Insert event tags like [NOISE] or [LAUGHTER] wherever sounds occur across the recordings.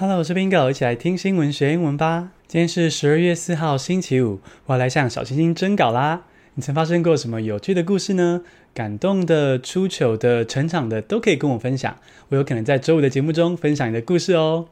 Hello，我是 Bingo，一起来听新闻学英文吧。今天是十二月四号，星期五，我要来向小星星征稿啦。你曾发生过什么有趣的故事呢？感动的、出糗的、成长的，都可以跟我分享。我有可能在周五的节目中分享你的故事哦。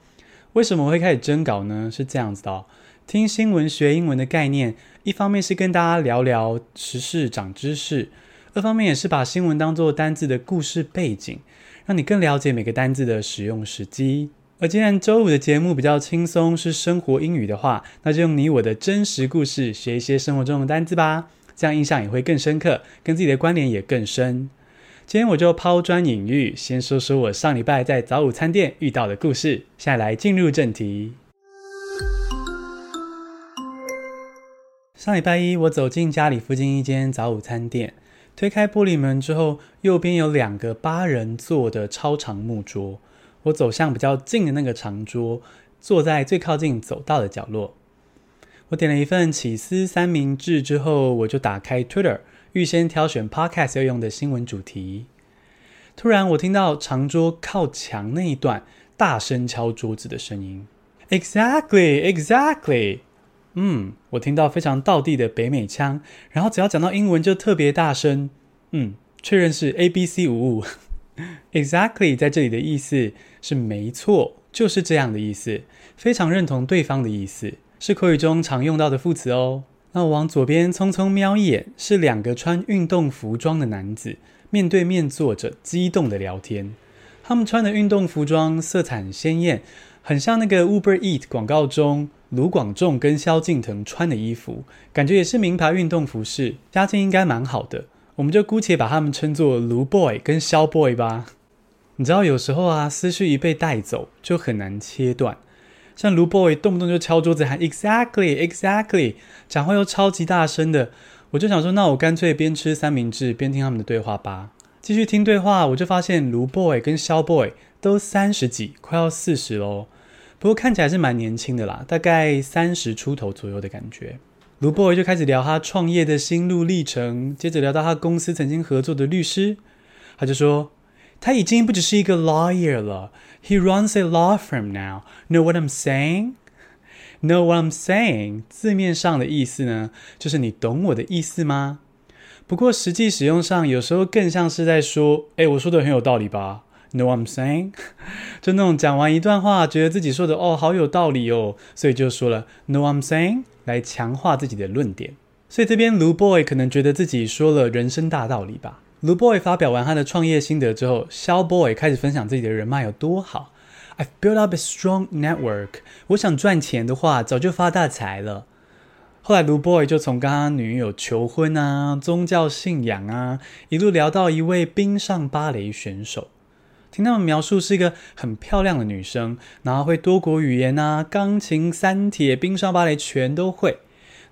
为什么我会开始征稿呢？是这样子的哦，听新闻学英文的概念，一方面是跟大家聊聊时事、长知识，二方面也是把新闻当做单字的故事背景，让你更了解每个单字的使用时机。而既然周五的节目比较轻松，是生活英语的话，那就用你我的真实故事学一些生活中的单字吧，这样印象也会更深刻，跟自己的关联也更深。今天我就抛砖引玉，先说说我上礼拜在早午餐店遇到的故事。下来进入正题。上礼拜一，我走进家里附近一间早午餐店，推开玻璃门之后，右边有两个八人座的超长木桌。我走向比较近的那个长桌，坐在最靠近走道的角落。我点了一份起司三明治之后，我就打开 Twitter，预先挑选 Podcast 要用的新闻主题。突然，我听到长桌靠墙那一段大声敲桌子的声音。Exactly, exactly。嗯，我听到非常道地的北美腔，然后只要讲到英文就特别大声。嗯，确认是 ABC 无误。Exactly 在这里的意思是没错，就是这样的意思，非常认同对方的意思，是口语中常用到的副词哦。那我往左边匆匆瞄一眼，是两个穿运动服装的男子面对面坐着，激动的聊天。他们穿的运动服装色彩很鲜艳，很像那个 Uber Eat 广告中卢广仲跟萧敬腾穿的衣服，感觉也是名牌运动服饰，家境应该蛮好的。我们就姑且把他们称作卢 boy 跟萧 boy 吧。你知道有时候啊，思绪一被带走，就很难切断。像卢 boy 动不动就敲桌子喊 exactly exactly，讲话又超级大声的，我就想说，那我干脆边吃三明治边听他们的对话吧。继续听对话，我就发现卢 boy 跟萧 boy 都三十几，快要四十喽。不过看起来是蛮年轻的啦，大概三十出头左右的感觉。卢 boy 就开始聊他创业的心路历程，接着聊到他公司曾经合作的律师，他就说他已经不只是一个 lawyer 了，he runs a law firm now. Know what I'm saying? Know what I'm saying? 字面上的意思呢，就是你懂我的意思吗？不过实际使用上，有时候更像是在说，诶，我说的很有道理吧？Know I'm saying? [LAUGHS] 就那种讲完一段话，觉得自己说的哦好有道理哦，所以就说了 Know I'm saying? 来强化自己的论点，所以这边卢 boy 可能觉得自己说了人生大道理吧。卢 boy 发表完他的创业心得之后，萧 boy 开始分享自己的人脉有多好。I've built up a strong network。我想赚钱的话，早就发大财了。后来卢 boy 就从跟他女友求婚啊、宗教信仰啊，一路聊到一位冰上芭蕾选手。听他们描述是一个很漂亮的女生，然后会多国语言呐，钢琴、三铁、冰上芭蕾全都会。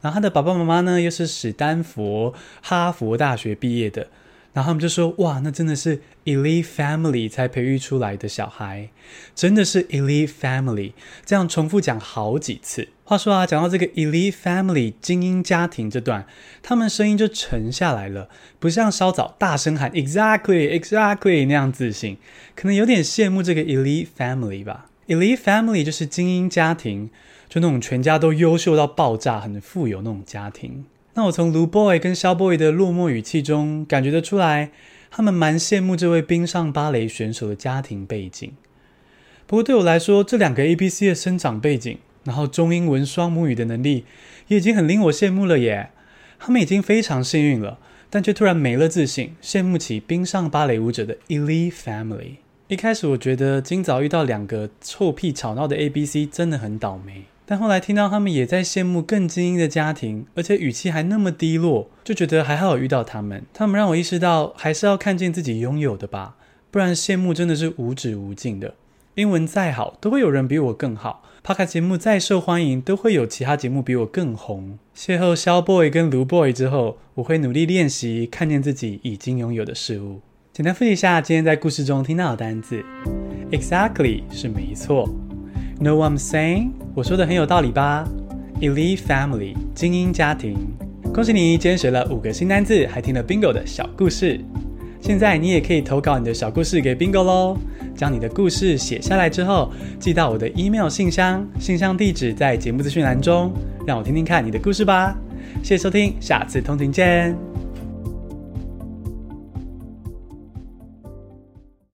然后她的爸爸妈妈呢，又是史丹佛、哈佛大学毕业的。然后他们就说：“哇，那真的是 elite family 才培育出来的小孩，真的是 elite family。”这样重复讲好几次。话说啊，讲到这个 elite family 精英家庭这段，他们声音就沉下来了，不像稍早大声喊 exactly exactly 那样自信，可能有点羡慕这个 elite family 吧。elite family 就是精英家庭，就那种全家都优秀到爆炸、很富有那种家庭。那我从卢 boy 跟萧 boy 的落寞语气中感觉得出来，他们蛮羡慕这位冰上芭蕾选手的家庭背景。不过对我来说，这两个 ABC 的生长背景，然后中英文双母语的能力，也已经很令我羡慕了耶。他们已经非常幸运了，但却突然没了自信，羡慕起冰上芭蕾舞者的 elite family。一开始我觉得今早遇到两个臭屁吵闹的 ABC 真的很倒霉。但后来听到他们也在羡慕更精英的家庭，而且语气还那么低落，就觉得还好遇到他们。他们让我意识到，还是要看见自己拥有的吧，不然羡慕真的是无止无尽的。英文再好，都会有人比我更好；Podcast 节目再受欢迎，都会有其他节目比我更红。邂逅萧 boy 跟卢 boy 之后，我会努力练习，看见自己已经拥有的事物。简单复习一下今天在故事中听到的单字：Exactly 是没错。Know what I'm saying？我说的很有道理吧？Elite family，精英家庭。恭喜你，今天学了五个新单字，还听了 Bingo 的小故事。现在你也可以投稿你的小故事给 Bingo 喽。将你的故事写下来之后，寄到我的 email 信箱，信箱地址在节目资讯栏中。让我听听看你的故事吧。谢谢收听，下次通勤见。